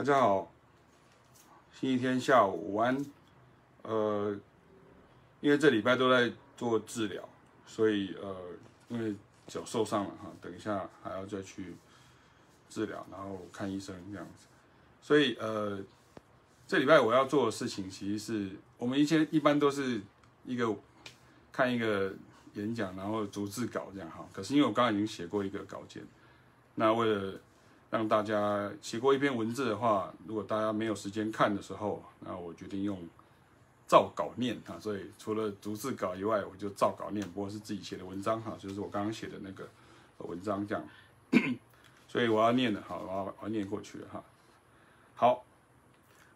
大家好，星期天下午午安。呃，因为这礼拜都在做治疗，所以呃，因为脚受伤了哈，等一下还要再去治疗，然后看医生这样子。所以呃，这礼拜我要做的事情，其实是我们以前一般都是一个看一个演讲，然后逐字稿这样哈。可是因为我刚刚已经写过一个稿件，那为了让大家写过一篇文字的话，如果大家没有时间看的时候，那我决定用照稿念哈。所以除了逐字稿以外，我就照稿念，不过是自己写的文章哈，就是我刚刚写的那个文章这样。所以我要念的好，我要我要念过去哈。好，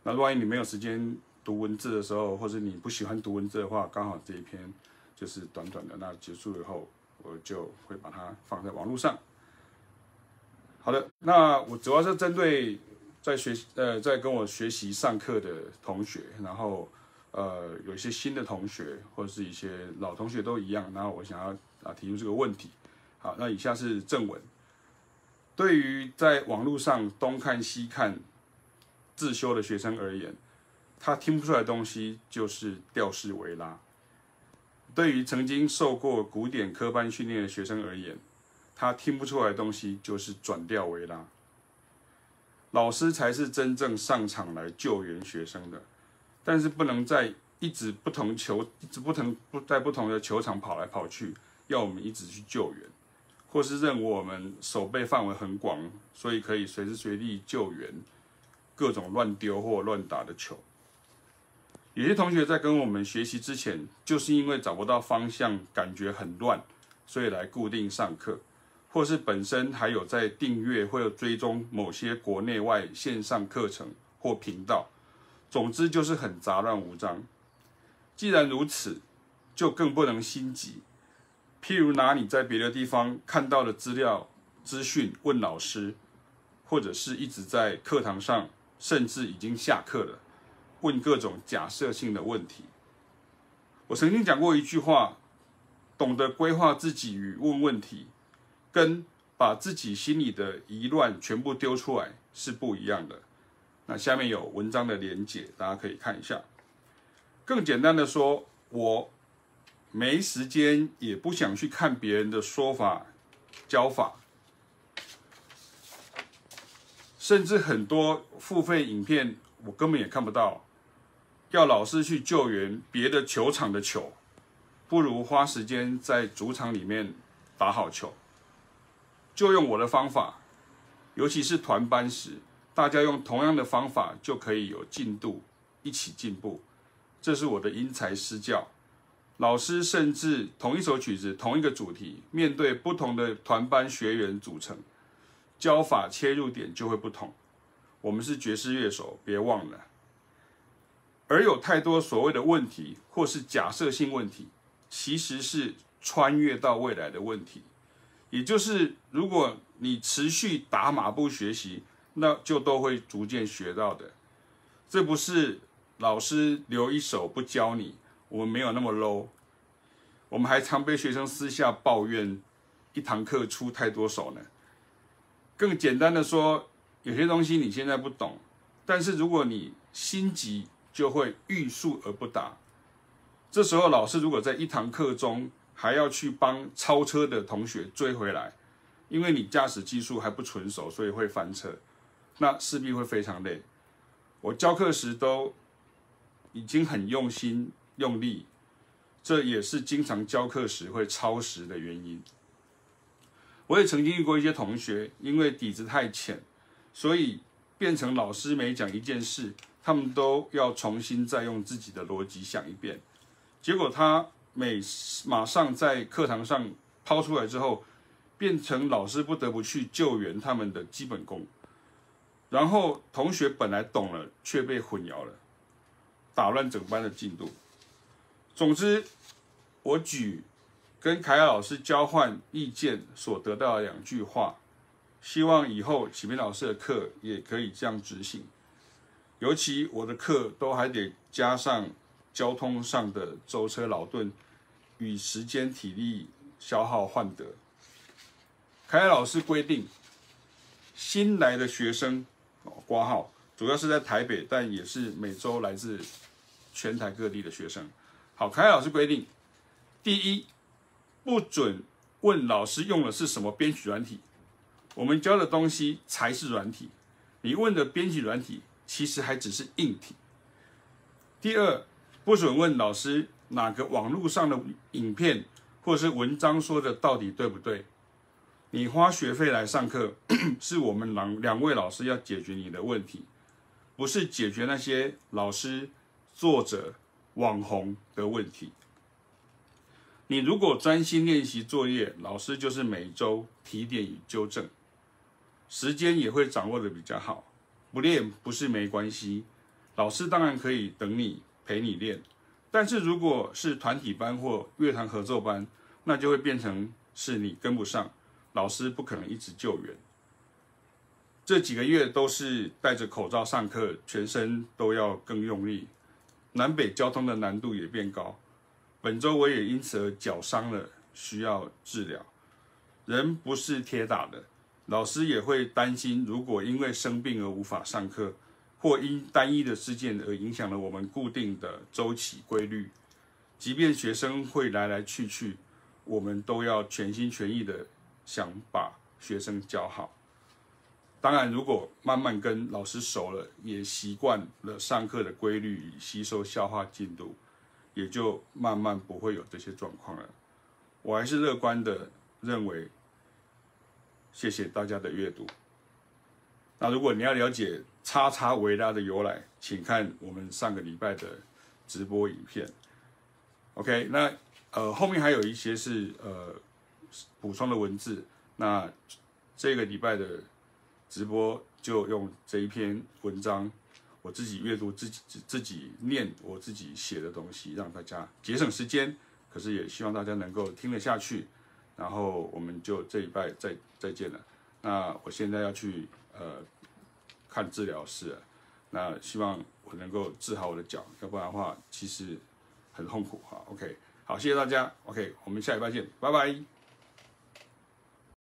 那万一你没有时间读文字的时候，或者你不喜欢读文字的话，刚好这一篇就是短短的，那结束以后，我就会把它放在网络上。好的，那我主要是针对在学呃在跟我学习上课的同学，然后呃有一些新的同学或者是一些老同学都一样，然后我想要啊提出这个问题。好，那以下是正文。对于在网络上东看西看自修的学生而言，他听不出来的东西就是调式维拉。对于曾经受过古典科班训练的学生而言，他听不出来的东西就是转调微拉，老师才是真正上场来救援学生的，但是不能在一直不同球，一直不同不在不同的球场跑来跑去，要我们一直去救援，或是认为我们守备范围很广，所以可以随时随地救援各种乱丢或乱打的球。有些同学在跟我们学习之前，就是因为找不到方向，感觉很乱，所以来固定上课。或是本身还有在订阅或追踪某些国内外线上课程或频道，总之就是很杂乱无章。既然如此，就更不能心急。譬如拿你在别的地方看到的资料资讯问老师，或者是一直在课堂上，甚至已经下课了，问各种假设性的问题。我曾经讲过一句话：懂得规划自己与问问题。跟把自己心里的疑乱全部丢出来是不一样的。那下面有文章的连结，大家可以看一下。更简单的说，我没时间，也不想去看别人的说法、教法，甚至很多付费影片我根本也看不到。要老师去救援别的球场的球，不如花时间在主场里面打好球。就用我的方法，尤其是团班时，大家用同样的方法就可以有进度，一起进步。这是我的因材施教。老师甚至同一首曲子、同一个主题，面对不同的团班学员组成，教法切入点就会不同。我们是爵士乐手，别忘了。而有太多所谓的问题，或是假设性问题，其实是穿越到未来的问题。也就是，如果你持续打马步学习，那就都会逐渐学到的。这不是老师留一手不教你，我们没有那么 low。我们还常被学生私下抱怨，一堂课出太多手呢。更简单的说，有些东西你现在不懂，但是如果你心急，就会欲速而不达。这时候老师如果在一堂课中，还要去帮超车的同学追回来，因为你驾驶技术还不纯熟，所以会翻车，那势必会非常累。我教课时都已经很用心用力，这也是经常教课时会超时的原因。我也曾经遇过一些同学，因为底子太浅，所以变成老师每讲一件事，他们都要重新再用自己的逻辑想一遍，结果他。每马上在课堂上抛出来之后，变成老师不得不去救援他们的基本功，然后同学本来懂了，却被混淆了，打乱整班的进度。总之，我举跟凯亚老师交换意见所得到的两句话，希望以后启明老师的课也可以这样执行。尤其我的课都还得加上交通上的舟车劳顿。与时间体力消耗换得。凯凯老师规定，新来的学生哦，挂号主要是在台北，但也是每周来自全台各地的学生。好，凯凯老师规定，第一，不准问老师用的是什么编曲软体，我们教的东西才是软体，你问的编曲软体其实还只是硬体。第二，不准问老师哪个网络上的影片或是文章说的到底对不对。你花学费来上课，是我们两两位老师要解决你的问题，不是解决那些老师、作者、网红的问题。你如果专心练习作业，老师就是每周提点与纠正，时间也会掌握的比较好。不练不是没关系，老师当然可以等你陪你练，但是如果是团体班或乐团合作班，那就会变成是你跟不上。老师不可能一直救援。这几个月都是戴着口罩上课，全身都要更用力。南北交通的难度也变高。本周我也因此而脚伤了，需要治疗。人不是铁打的，老师也会担心，如果因为生病而无法上课，或因单一的事件而影响了我们固定的周期规律。即便学生会来来去去，我们都要全心全意的。想把学生教好，当然，如果慢慢跟老师熟了，也习惯了上课的规律与吸收消化进度，也就慢慢不会有这些状况了。我还是乐观的认为。谢谢大家的阅读。那如果你要了解叉叉维拉的由来，请看我们上个礼拜的直播影片。OK，那呃后面还有一些是呃。补充的文字，那这个礼拜的直播就用这一篇文章，我自己阅读自己自己念我自己写的东西，让大家节省时间。可是也希望大家能够听得下去。然后我们就这礼拜再再见了。那我现在要去呃看治疗师了，那希望我能够治好我的脚，要不然的话其实很痛苦哈。OK，好，谢谢大家。OK，我们下礼拜见，拜拜。